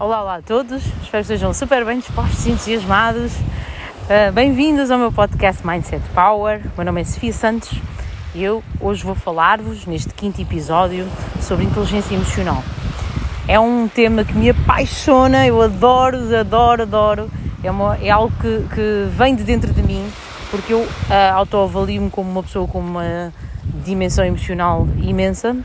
Olá, olá a todos, espero que estejam super bem dispostos e entusiasmados. Uh, Bem-vindos ao meu podcast Mindset Power. Meu nome é Sofia Santos e eu hoje vou falar-vos, neste quinto episódio, sobre inteligência emocional. É um tema que me apaixona, eu adoro, adoro, adoro. É, uma, é algo que, que, vem de dentro de mim, porque eu uh, autoavalio-me como uma pessoa com uma dimensão emocional imensa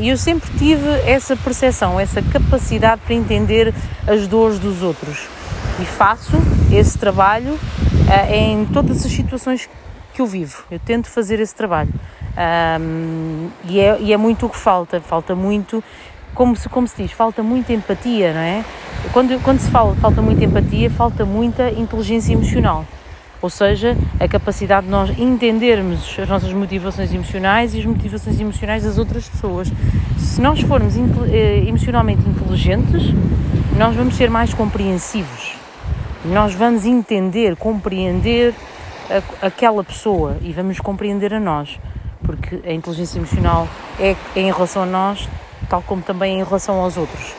e eu sempre tive essa percepção, essa capacidade para entender as dores dos outros. E faço esse trabalho uh, em todas as situações que eu vivo. Eu tento fazer esse trabalho. E, é, e, é, muito o que falta. Falta muito, como se, como se diz, falta muita empatia, não é? Quando, quando se fala falta muita empatia, falta muita inteligência emocional ou seja, a capacidade de nós entendermos as nossas motivações emocionais e as motivações emocionais das outras pessoas. Se nós formos eh, emocionalmente inteligentes, nós vamos ser mais compreensivos, nós vamos entender, compreender aquela pessoa e vamos compreender a nós, porque a inteligência emocional é, é em relação a nós, tal como também é em relação aos outros.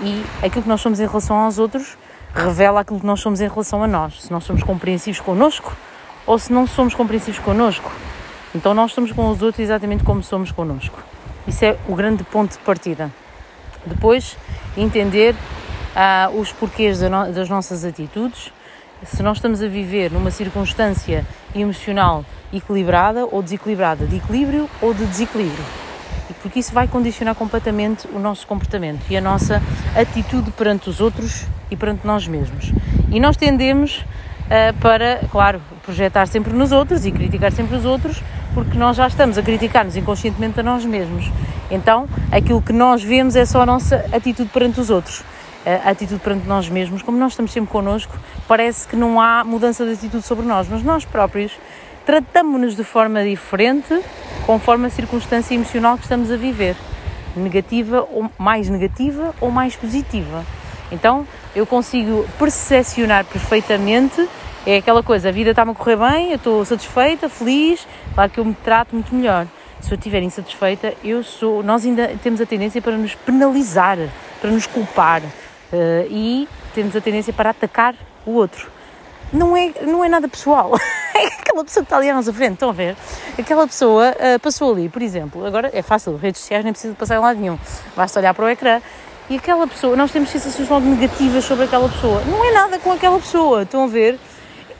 E aquilo que nós somos em relação aos outros revela aquilo que nós somos em relação a nós, se nós somos compreensivos connosco ou se não somos compreensivos connosco. Então nós somos com os outros exatamente como somos connosco. Isso é o grande ponto de partida. Depois, entender ah, os porquês das nossas atitudes, se nós estamos a viver numa circunstância emocional equilibrada ou desequilibrada, de equilíbrio ou de desequilíbrio porque isso vai condicionar completamente o nosso comportamento e a nossa atitude perante os outros e perante nós mesmos. E nós tendemos uh, para, claro, projetar sempre nos outros e criticar sempre os outros, porque nós já estamos a criticar-nos inconscientemente a nós mesmos. Então, aquilo que nós vemos é só a nossa atitude perante os outros. A atitude perante nós mesmos, como nós estamos sempre connosco, parece que não há mudança de atitude sobre nós, mas nós próprios tratamos-nos de forma diferente conforme a circunstância emocional que estamos a viver, negativa ou mais negativa ou mais positiva. Então eu consigo percepcionar perfeitamente, é aquela coisa, a vida está-me a correr bem, eu estou satisfeita, feliz, claro que eu me trato muito melhor. Se eu estiver insatisfeita, eu sou. Nós ainda temos a tendência para nos penalizar, para nos culpar uh, e temos a tendência para atacar o outro. Não é, não é nada pessoal. aquela pessoa que está ali à nossa frente, estão a ver? Aquela pessoa uh, passou ali, por exemplo, agora é fácil, redes sociais nem precisa passar em lado nenhum, basta olhar para o ecrã e aquela pessoa, nós temos sensações logo negativas sobre aquela pessoa. Não é nada com aquela pessoa, estão a ver?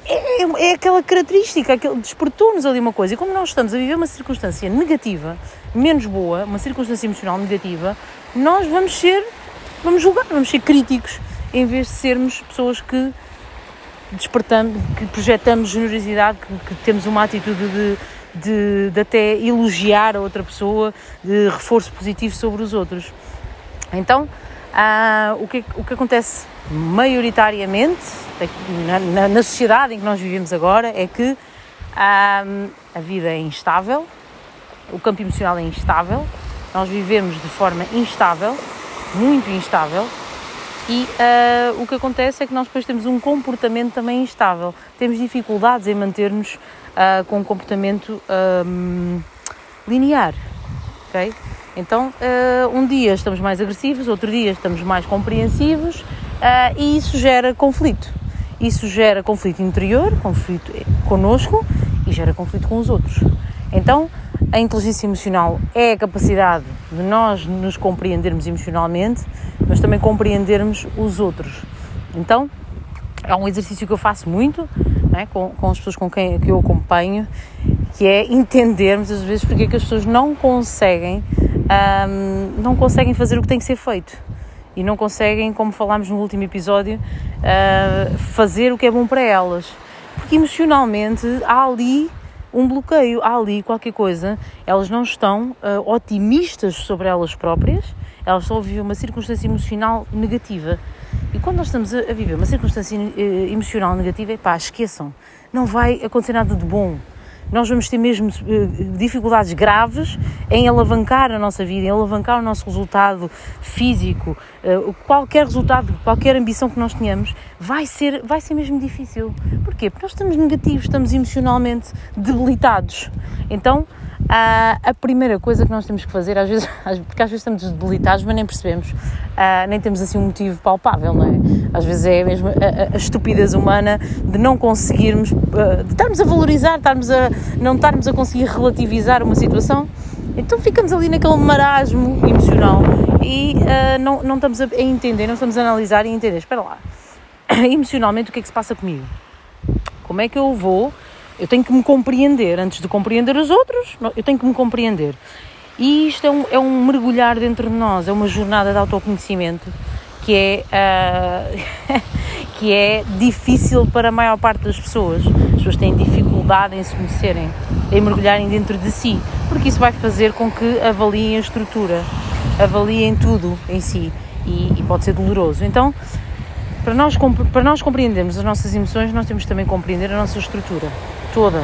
É, é, é aquela característica, aquele, despertou-nos ali uma coisa. E como nós estamos a viver uma circunstância negativa, menos boa, uma circunstância emocional negativa, nós vamos ser, vamos julgar, vamos ser críticos, em vez de sermos pessoas que despertamos, que projetamos generosidade, que, que temos uma atitude de, de, de, até elogiar a outra pessoa, de reforço positivo sobre os outros. Então, ah, o, que, o que acontece maioritariamente na, na, na, sociedade em que nós vivemos agora é que ah, a vida é instável, o campo emocional é instável, nós vivemos de forma instável, muito instável, e uh, o que acontece é que nós depois temos um comportamento também instável. Temos dificuldades em manter-nos uh, com um comportamento um, linear. Okay? Então, uh, um dia estamos mais agressivos, outro dia estamos mais compreensivos e isso gera conflito. Isso gera conflito interior, conflito connosco e gera conflito com os outros. Então, a inteligência emocional é a capacidade de nós nos compreendermos emocionalmente, mas também compreendermos os outros. Então, é um exercício que eu faço muito é? com, com as pessoas com quem que eu acompanho, que é entendermos às vezes porque é que as pessoas não conseguem, hum, não conseguem fazer o que tem que ser feito e não conseguem, como falámos no último episódio, uh, fazer o que é bom para elas. Porque emocionalmente há ali um bloqueio, há ali qualquer coisa, elas não estão uh, otimistas sobre elas próprias, elas estão a viver uma circunstância emocional negativa. E quando nós estamos a, a viver uma circunstância uh, emocional negativa, é pá, esqueçam, não vai acontecer nada de bom nós vamos ter mesmo uh, dificuldades graves em alavancar a nossa vida, em alavancar o nosso resultado físico, uh, qualquer resultado, qualquer ambição que nós tenhamos, vai ser, vai ser mesmo difícil. Porquê? Porque nós estamos negativos, estamos emocionalmente debilitados. Então, Uh, a primeira coisa que nós temos que fazer, às vezes, porque às vezes estamos debilitados, mas nem percebemos, uh, nem temos assim um motivo palpável, não é? Às vezes é mesmo a, a estupidez humana de não conseguirmos, uh, de estarmos a valorizar, estarmos a, não estarmos a conseguir relativizar uma situação, então ficamos ali naquele marasmo emocional e não, não estamos a, entender, não estamos a analisar e entender, espera lá, emocionalmente o que é que se passa comigo? Como é que eu vou eu tenho que me compreender antes de compreender os outros, eu tenho que me compreender. E isto é um, é um mergulhar dentro de nós, é uma jornada de autoconhecimento que é, uh, que é difícil para a maior parte das pessoas. As pessoas têm dificuldade em se conhecerem, em mergulharem dentro de si, porque isso vai fazer com que avaliem a estrutura, avaliem tudo em si e, e pode ser doloroso. Então, para nós, para nós compreendermos as nossas emoções, nós temos também que compreender a nossa estrutura toda,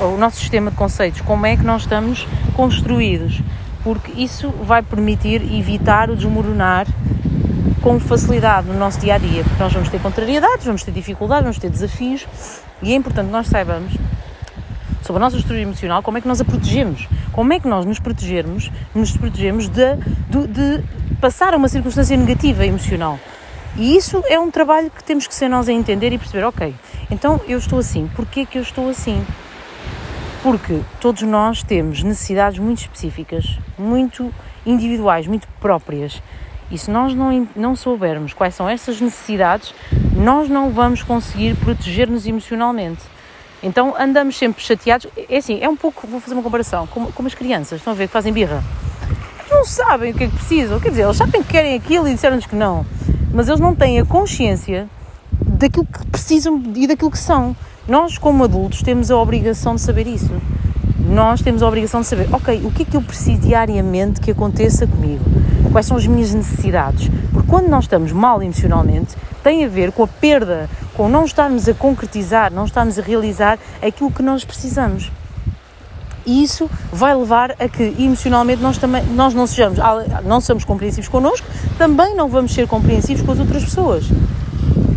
o, nosso sistema de conceitos, como é que nós estamos construídos, porque isso vai permitir evitar o desmoronar com facilidade no nosso dia a dia, porque nós vamos ter contrariedades, vamos ter dificuldades, vamos ter desafios e é importante que nós saibamos sobre a nossa estrutura emocional, como é que nós a protegemos, como é que nós nos protegermos, nos protegemos de, de, de passar a uma circunstância negativa emocional. E isso é um trabalho que temos que ser nós a entender e perceber, ok, então eu estou assim, porquê que eu estou assim? Porque todos nós temos necessidades muito específicas, muito individuais, muito próprias. E se nós não, não soubermos quais são essas necessidades, nós não vamos conseguir proteger-nos emocionalmente. Então andamos sempre chateados. É assim, é um pouco, vou fazer uma comparação, como, como as crianças, estão a ver que fazem birra. Não sabem o que é que precisam, quer dizer, eles sabem que querem aquilo e disseram-nos que não mas eles não têm a consciência daquilo que precisam e daquilo que são. Nós, como adultos, temos a obrigação de saber isso. Nós temos a obrigação de saber, ok, o que é que eu preciso diariamente que aconteça comigo? Quais são as minhas necessidades? Porque quando nós estamos mal emocionalmente, tem a ver com a perda, com não estarmos a concretizar, não estarmos a realizar aquilo que nós precisamos. E isso vai levar a que emocionalmente nós também nós não sejamos, não somos compreensivos connosco, também não vamos ser compreensivos com as outras pessoas.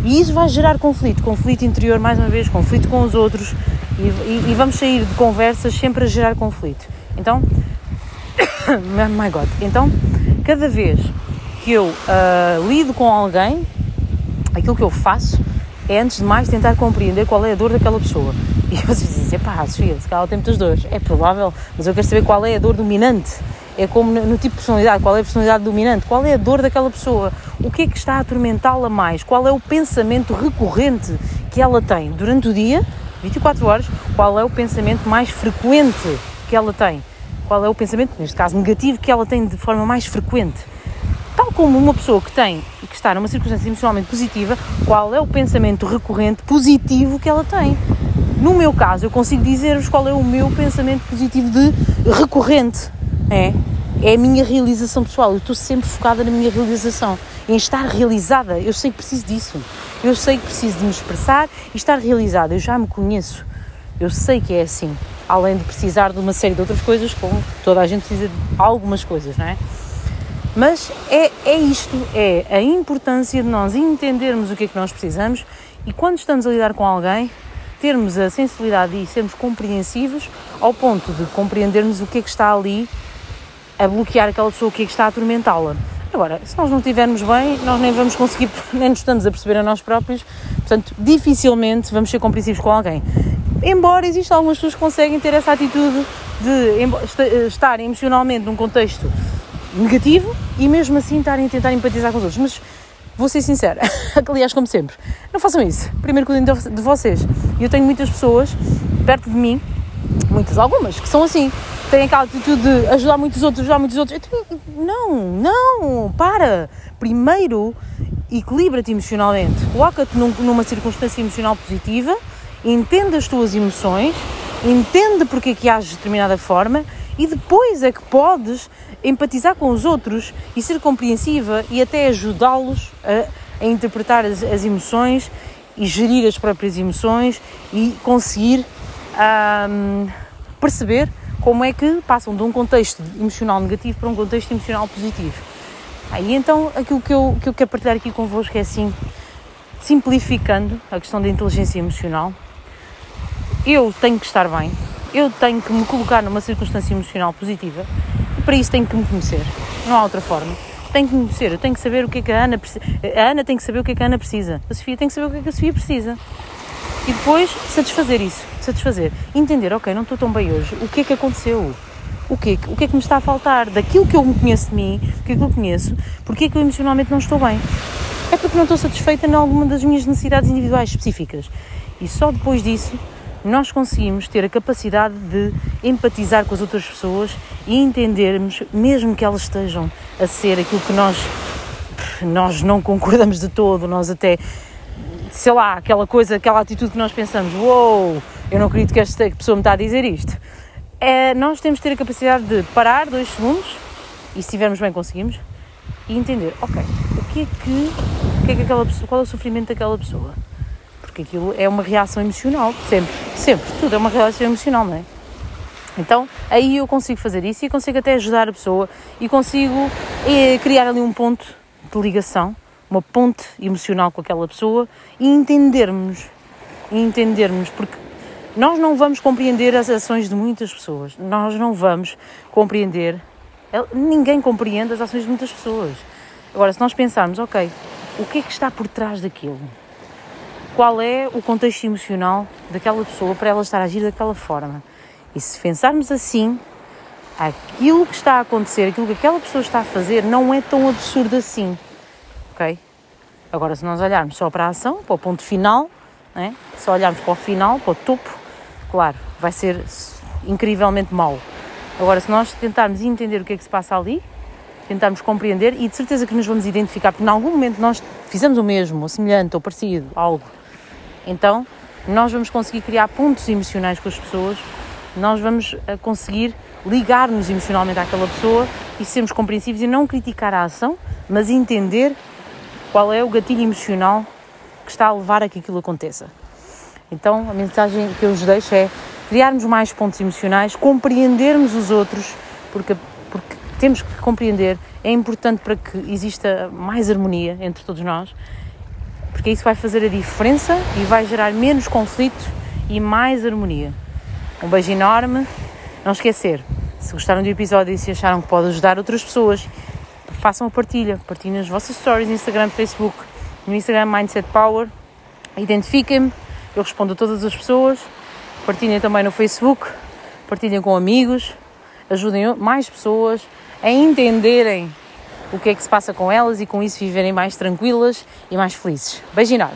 E isso vai gerar conflito, conflito interior mais uma vez, conflito com os outros e, e, e vamos sair de conversas sempre a gerar conflito. Então, my God, então cada vez que eu uh, lido com alguém, aquilo que eu faço é antes de mais tentar compreender qual é a dor daquela pessoa. E vocês dizem, pá, Sofia, se calhar tem muitas dores. É provável, mas eu quero saber qual é a dor dominante. É como no, no tipo de personalidade, qual é a personalidade dominante, qual é a dor daquela pessoa, o que é que está a atormentá-la mais, qual é o pensamento recorrente que ela tem durante o dia, 24 horas, qual é o pensamento mais frequente que ela tem, qual é o pensamento, neste caso negativo, que ela tem de forma mais frequente. Como uma pessoa que tem e que está numa circunstância emocionalmente positiva, qual é o pensamento recorrente positivo que ela tem. No meu caso, eu consigo dizer-vos qual é o meu pensamento positivo de recorrente. É, é a minha realização pessoal. Eu estou sempre focada na minha realização, em estar realizada. Eu sei que preciso disso. Eu sei que preciso de me expressar e estar realizada. Eu já me conheço. Eu sei que é assim. Além de precisar de uma série de outras coisas, como toda a gente precisa de algumas coisas, não é? Mas é, é isto, é a importância de nós entendermos o que é que nós precisamos e quando estamos a lidar com alguém, termos a sensibilidade e sermos compreensivos ao ponto de compreendermos o que é que está ali a bloquear aquela pessoa, o que é que está a atormentá-la. Agora, se nós não estivermos bem, nós nem vamos conseguir, nem nos estamos a perceber a nós próprios, portanto, dificilmente vamos ser compreensivos com alguém. Embora existam algumas pessoas que conseguem ter essa atitude de estar emocionalmente num contexto negativo e mesmo assim estarem a tentar empatizar com os outros. Mas vou ser sincera, aliás, como sempre, não façam isso. Primeiro cuidem de vocês. Eu tenho muitas pessoas perto de mim, muitas, algumas, que são assim, têm aquela atitude de ajudar muitos outros, ajudar muitos outros. Tenho, não, não, para. Primeiro, equilibra-te emocionalmente, coloca-te num, numa circunstância emocional positiva, entende as tuas emoções, entende porque é que ages de determinada forma e depois é que podes empatizar com os outros e ser compreensiva e até ajudá-los a, a, interpretar as, as, emoções e gerir as próprias emoções e conseguir um, perceber como é que passam de um contexto emocional negativo para um contexto emocional positivo. Aí então aquilo que eu, que eu quero partilhar aqui convosco é assim, simplificando a questão da inteligência emocional, eu tenho que estar bem, eu tenho que me colocar numa circunstância emocional positiva e para isso tenho que me conhecer. Não há outra forma. Tenho que me conhecer, eu tenho que saber o que é que a Ana precisa. A Ana tem que saber o que é que a Ana precisa. A Sofia tem que saber o que é que a Sofia precisa. E depois satisfazer isso, satisfazer. Entender, ok, não estou tão bem hoje, o que é que aconteceu? O que, é que, o que é que me está a faltar? Daquilo que eu me conheço de mim, o que é que eu conheço, porque é que eu emocionalmente não estou bem? É porque não estou satisfeita em alguma das minhas necessidades individuais específicas. E só depois disso nós conseguimos ter a capacidade de empatizar com as outras pessoas e entendermos, mesmo que elas estejam a ser aquilo que nós, nós não concordamos de todo, nós até, sei lá, aquela coisa, aquela atitude que nós pensamos, uou, wow, eu não acredito que esta pessoa me está a dizer isto. É, nós temos de ter a capacidade de parar dois segundos, e se estivermos bem conseguimos, e entender, ok, o que é que, o que, é que aquela pessoa, qual é o sofrimento daquela pessoa? porque aquilo é uma reação emocional, sempre, sempre, tudo é uma reação emocional, não é? Então aí eu consigo fazer isso e consigo até ajudar a pessoa e consigo é, criar ali um ponto de ligação, uma ponte emocional com aquela pessoa e entendermos, entendermos, porque nós não vamos compreender as ações de muitas pessoas, nós não vamos compreender, ninguém compreende as ações de muitas pessoas. Agora, se nós pensarmos, ok, o que é que está por trás daquilo? Qual é o contexto emocional daquela pessoa para ela estar a agir daquela forma. E se pensarmos assim, aquilo que está a acontecer, aquilo que aquela pessoa está a fazer, não é tão absurdo assim. Ok? Agora, se nós olharmos só para a ação, para o ponto final, né? se olharmos para o final, para o topo, claro, vai ser incrivelmente mau. Agora, se nós tentarmos entender o que é que se passa ali, tentarmos compreender e de certeza que nos vamos identificar, porque em algum momento nós fizemos o mesmo, ou semelhante, ou parecido, algo. Então, nós vamos conseguir criar pontos emocionais com as pessoas, nós vamos eh, conseguir ligar-nos emocionalmente àquela pessoa e sermos compreensivos e não criticar a ação, mas entender qual é o gatilho emocional que está a levar a que aquilo aconteça. Então, a mensagem que eu vos deixo é criarmos mais pontos emocionais, compreendermos os outros, porque, porque temos que compreender, é importante para que exista mais harmonia entre todos nós porque isso vai fazer a diferença e vai gerar menos conflitos e mais harmonia. Um beijo enorme. Não esquecer, se gostaram do episódio e se acharam que pode ajudar outras pessoas, façam a partilha. Partilhem as vossas stories no Instagram, Facebook, no Instagram Mindset Power. Identifiquem-me, eu respondo a todas as pessoas. Partilhem também no Facebook, partilhem com amigos, ajudem mais pessoas a entenderem o que é que se passa com elas e com isso viverem mais tranquilas e mais felizes. Beijinho!